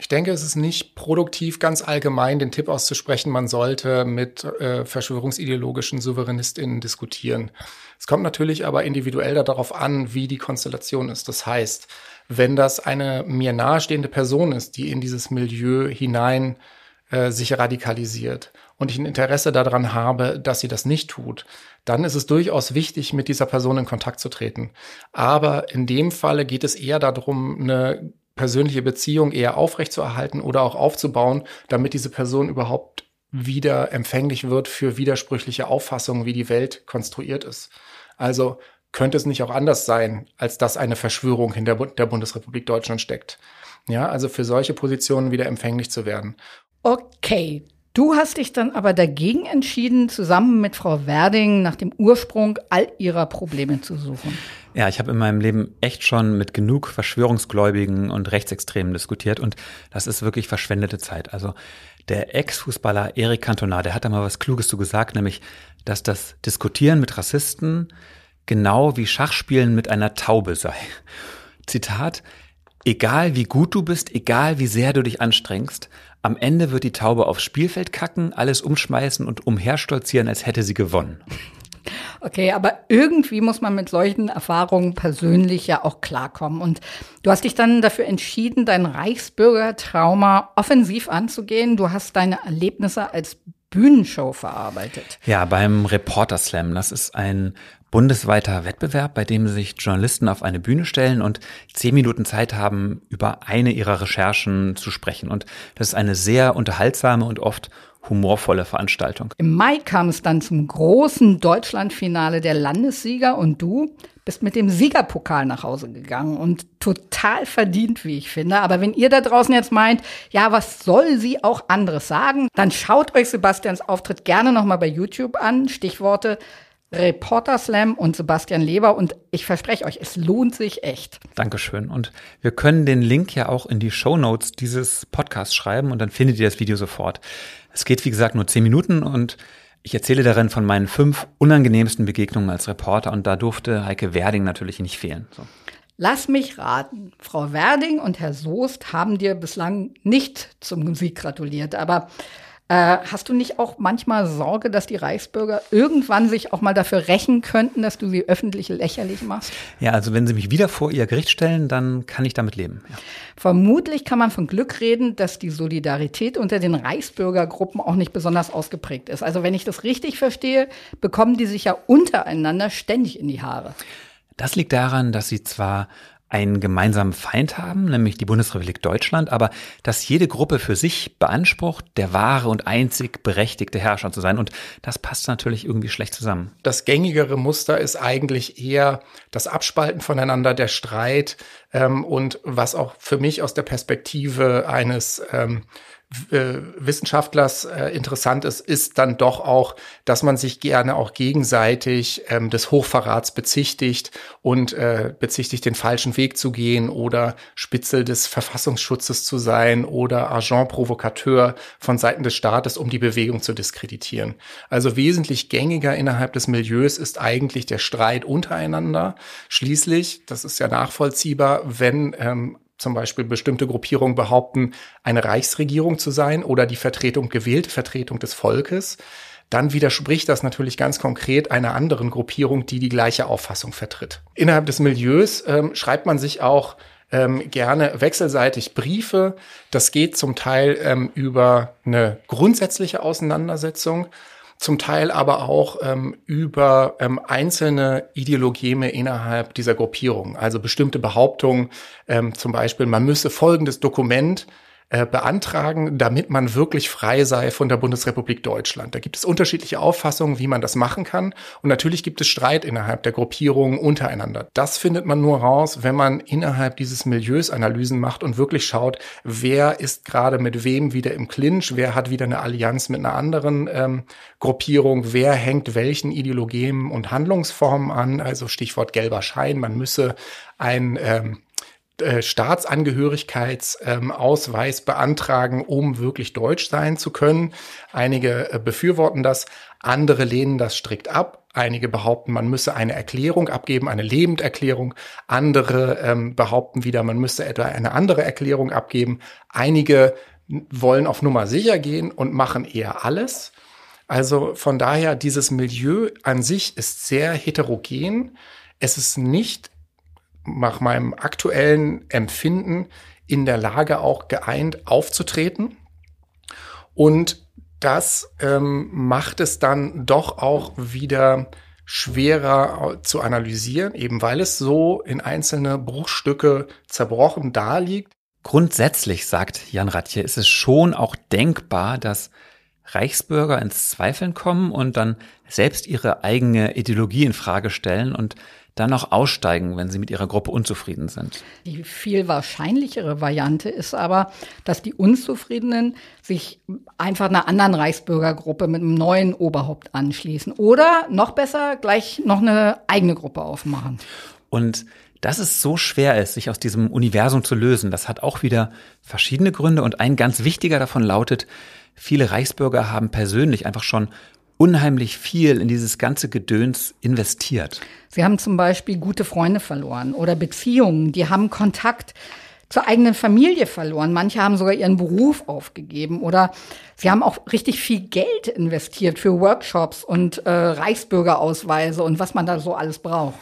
Ich denke, es ist nicht produktiv, ganz allgemein den Tipp auszusprechen, man sollte mit äh, verschwörungsideologischen SouveränistInnen diskutieren. Es kommt natürlich aber individuell darauf an, wie die Konstellation ist. Das heißt, wenn das eine mir nahestehende Person ist, die in dieses Milieu hinein äh, sich radikalisiert und ich ein Interesse daran habe, dass sie das nicht tut, dann ist es durchaus wichtig, mit dieser Person in Kontakt zu treten. Aber in dem Falle geht es eher darum, eine persönliche Beziehung eher aufrechtzuerhalten oder auch aufzubauen, damit diese Person überhaupt wieder empfänglich wird für widersprüchliche Auffassungen, wie die Welt konstruiert ist. Also könnte es nicht auch anders sein, als dass eine Verschwörung hinter der Bundesrepublik Deutschland steckt. Ja, also für solche Positionen wieder empfänglich zu werden. Okay, Du hast dich dann aber dagegen entschieden, zusammen mit Frau Werding nach dem Ursprung all ihrer Probleme zu suchen. Ja, ich habe in meinem Leben echt schon mit genug Verschwörungsgläubigen und Rechtsextremen diskutiert und das ist wirklich verschwendete Zeit. Also der Ex-Fußballer Eric Cantona, der hat da mal was Kluges zu gesagt, nämlich, dass das Diskutieren mit Rassisten genau wie Schachspielen mit einer Taube sei. Zitat, egal wie gut du bist, egal wie sehr du dich anstrengst, am Ende wird die Taube aufs Spielfeld kacken, alles umschmeißen und umherstolzieren, als hätte sie gewonnen. Okay, aber irgendwie muss man mit solchen Erfahrungen persönlich ja auch klarkommen. Und du hast dich dann dafür entschieden, dein Reichsbürgertrauma offensiv anzugehen. Du hast deine Erlebnisse als Bühnenshow verarbeitet. Ja, beim Reporter Slam. Das ist ein bundesweiter Wettbewerb, bei dem sich Journalisten auf eine Bühne stellen und zehn Minuten Zeit haben, über eine ihrer Recherchen zu sprechen. Und das ist eine sehr unterhaltsame und oft humorvolle Veranstaltung. Im Mai kam es dann zum großen Deutschlandfinale der Landessieger und du bist mit dem Siegerpokal nach Hause gegangen und total verdient, wie ich finde. Aber wenn ihr da draußen jetzt meint, ja, was soll sie auch anderes sagen, dann schaut euch Sebastians Auftritt gerne nochmal bei YouTube an. Stichworte Reporter Slam und Sebastian Leber und ich verspreche euch, es lohnt sich echt. Dankeschön. Und wir können den Link ja auch in die Show Notes dieses Podcasts schreiben und dann findet ihr das Video sofort. Es geht, wie gesagt, nur zehn Minuten und ich erzähle darin von meinen fünf unangenehmsten Begegnungen als Reporter und da durfte Heike Werding natürlich nicht fehlen. So. Lass mich raten. Frau Werding und Herr Soest haben dir bislang nicht zum Sieg gratuliert, aber äh, hast du nicht auch manchmal Sorge, dass die Reichsbürger irgendwann sich auch mal dafür rächen könnten, dass du sie öffentlich lächerlich machst? Ja, also wenn sie mich wieder vor ihr Gericht stellen, dann kann ich damit leben. Ja. Vermutlich kann man von Glück reden, dass die Solidarität unter den Reichsbürgergruppen auch nicht besonders ausgeprägt ist. Also wenn ich das richtig verstehe, bekommen die sich ja untereinander ständig in die Haare. Das liegt daran, dass sie zwar einen gemeinsamen Feind haben, nämlich die Bundesrepublik Deutschland, aber dass jede Gruppe für sich beansprucht, der wahre und einzig berechtigte Herrscher zu sein. Und das passt natürlich irgendwie schlecht zusammen. Das gängigere Muster ist eigentlich eher das Abspalten voneinander, der Streit ähm, und was auch für mich aus der Perspektive eines ähm, äh, Wissenschaftlers äh, interessant ist, ist dann doch auch, dass man sich gerne auch gegenseitig ähm, des Hochverrats bezichtigt und äh, bezichtigt, den falschen Weg zu gehen oder Spitzel des Verfassungsschutzes zu sein oder Agent Provokateur von Seiten des Staates, um die Bewegung zu diskreditieren. Also wesentlich gängiger innerhalb des Milieus ist eigentlich der Streit untereinander. Schließlich, das ist ja nachvollziehbar, wenn ähm, zum Beispiel bestimmte Gruppierungen behaupten, eine Reichsregierung zu sein oder die Vertretung, gewählte Vertretung des Volkes, dann widerspricht das natürlich ganz konkret einer anderen Gruppierung, die die gleiche Auffassung vertritt. Innerhalb des Milieus ähm, schreibt man sich auch ähm, gerne wechselseitig Briefe. Das geht zum Teil ähm, über eine grundsätzliche Auseinandersetzung zum Teil aber auch ähm, über ähm, einzelne Ideologeme innerhalb dieser Gruppierung. Also bestimmte Behauptungen, ähm, zum Beispiel, man müsse folgendes Dokument äh, beantragen, damit man wirklich frei sei von der Bundesrepublik Deutschland. Da gibt es unterschiedliche Auffassungen, wie man das machen kann. Und natürlich gibt es Streit innerhalb der Gruppierungen untereinander. Das findet man nur raus, wenn man innerhalb dieses Milieus Analysen macht und wirklich schaut, wer ist gerade mit wem wieder im Clinch, wer hat wieder eine Allianz mit einer anderen ähm, Gruppierung, wer hängt welchen Ideologien und Handlungsformen an. Also Stichwort gelber Schein, man müsse ein ähm, äh, Staatsangehörigkeitsausweis beantragen, um wirklich deutsch sein zu können. Einige äh, befürworten das, andere lehnen das strikt ab. Einige behaupten, man müsse eine Erklärung abgeben, eine Lebenderklärung. Andere ähm, behaupten wieder, man müsse etwa eine andere Erklärung abgeben. Einige wollen auf Nummer sicher gehen und machen eher alles. Also von daher, dieses Milieu an sich ist sehr heterogen. Es ist nicht nach meinem aktuellen Empfinden in der Lage, auch geeint aufzutreten. Und das ähm, macht es dann doch auch wieder schwerer zu analysieren, eben weil es so in einzelne Bruchstücke zerbrochen daliegt. Grundsätzlich, sagt Jan Ratje, ist es schon auch denkbar, dass Reichsbürger ins Zweifeln kommen und dann selbst ihre eigene Ideologie in Frage stellen und dann auch aussteigen, wenn sie mit ihrer Gruppe unzufrieden sind. Die viel wahrscheinlichere Variante ist aber, dass die Unzufriedenen sich einfach einer anderen Reichsbürgergruppe mit einem neuen Oberhaupt anschließen oder noch besser gleich noch eine eigene Gruppe aufmachen. Und dass es so schwer ist, sich aus diesem Universum zu lösen, das hat auch wieder verschiedene Gründe und ein ganz wichtiger davon lautet, viele Reichsbürger haben persönlich einfach schon unheimlich viel in dieses ganze Gedöns investiert. Sie haben zum Beispiel gute Freunde verloren oder Beziehungen, die haben Kontakt zur eigenen Familie verloren. Manche haben sogar ihren Beruf aufgegeben oder sie haben auch richtig viel Geld investiert für Workshops und äh, Reichsbürgerausweise und was man da so alles braucht.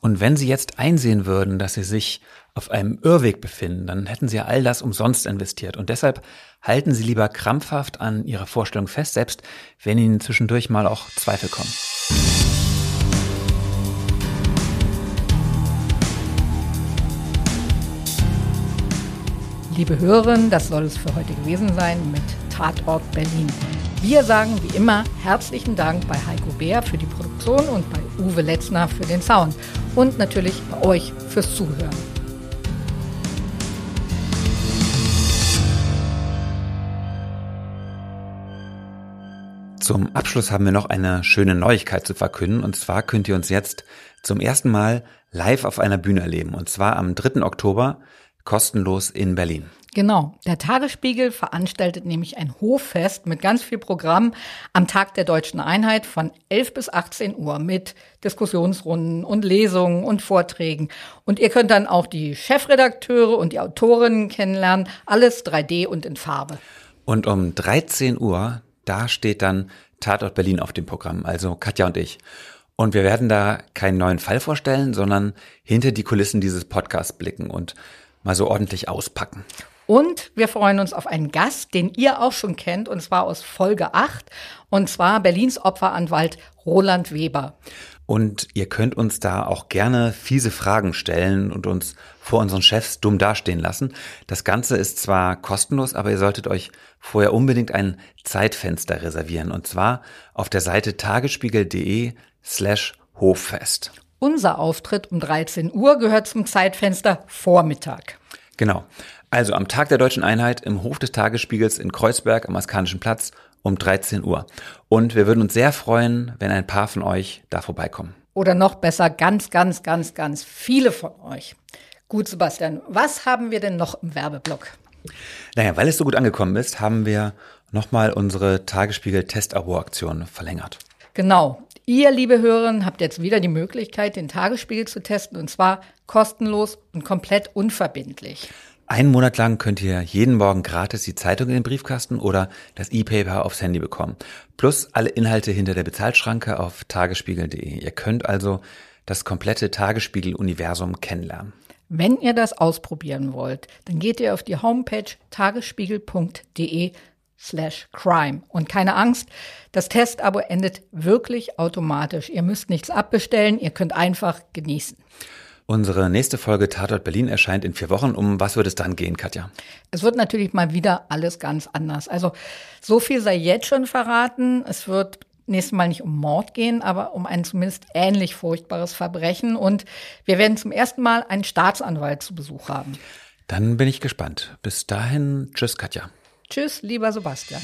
Und wenn Sie jetzt einsehen würden, dass Sie sich auf einem Irrweg befinden, dann hätten Sie all das umsonst investiert. Und deshalb halten Sie lieber krampfhaft an Ihrer Vorstellung fest, selbst wenn Ihnen zwischendurch mal auch Zweifel kommen. Liebe Hörerinnen, das soll es für heute gewesen sein mit Tatort Berlin. Wir sagen wie immer herzlichen Dank bei Heiko Bär für die Produktion und bei Uwe Letzner für den Sound und natürlich bei euch fürs Zuhören. Zum Abschluss haben wir noch eine schöne Neuigkeit zu verkünden. Und zwar könnt ihr uns jetzt zum ersten Mal live auf einer Bühne erleben. Und zwar am 3. Oktober kostenlos in Berlin. Genau. Der Tagesspiegel veranstaltet nämlich ein Hoffest mit ganz viel Programm am Tag der deutschen Einheit von 11 bis 18 Uhr mit Diskussionsrunden und Lesungen und Vorträgen. Und ihr könnt dann auch die Chefredakteure und die Autorinnen kennenlernen. Alles 3D und in Farbe. Und um 13 Uhr da steht dann Tatort Berlin auf dem Programm, also Katja und ich. Und wir werden da keinen neuen Fall vorstellen, sondern hinter die Kulissen dieses Podcasts blicken und mal so ordentlich auspacken. Und wir freuen uns auf einen Gast, den ihr auch schon kennt, und zwar aus Folge 8, und zwar Berlins Opferanwalt Roland Weber. Und ihr könnt uns da auch gerne fiese Fragen stellen und uns vor unseren Chefs dumm dastehen lassen. Das Ganze ist zwar kostenlos, aber ihr solltet euch vorher unbedingt ein Zeitfenster reservieren. Und zwar auf der Seite tagesspiegel.de slash Hoffest. Unser Auftritt um 13 Uhr gehört zum Zeitfenster Vormittag. Genau. Also am Tag der Deutschen Einheit im Hof des Tagesspiegels in Kreuzberg am Askanischen Platz um 13 Uhr. Und wir würden uns sehr freuen, wenn ein paar von euch da vorbeikommen. Oder noch besser, ganz, ganz, ganz, ganz viele von euch. Gut, Sebastian, was haben wir denn noch im Werbeblock? Naja, weil es so gut angekommen ist, haben wir nochmal unsere Tagesspiegel-Test-Abo-Aktion verlängert. Genau. Ihr, liebe Hörerinnen, habt jetzt wieder die Möglichkeit, den Tagesspiegel zu testen und zwar kostenlos und komplett unverbindlich. Einen Monat lang könnt ihr jeden Morgen gratis die Zeitung in den Briefkasten oder das E-Paper aufs Handy bekommen. Plus alle Inhalte hinter der Bezahlschranke auf tagesspiegel.de. Ihr könnt also das komplette Tagesspiegel-Universum kennenlernen. Wenn ihr das ausprobieren wollt, dann geht ihr auf die Homepage tagesspiegel.de slash crime. Und keine Angst, das Testabo endet wirklich automatisch. Ihr müsst nichts abbestellen, ihr könnt einfach genießen. Unsere nächste Folge Tatort Berlin erscheint in vier Wochen. Um was wird es dann gehen, Katja? Es wird natürlich mal wieder alles ganz anders. Also so viel sei jetzt schon verraten. Es wird nächstes Mal nicht um Mord gehen, aber um ein zumindest ähnlich furchtbares Verbrechen. Und wir werden zum ersten Mal einen Staatsanwalt zu Besuch haben. Dann bin ich gespannt. Bis dahin, tschüss, Katja. Tschüss, lieber Sebastian.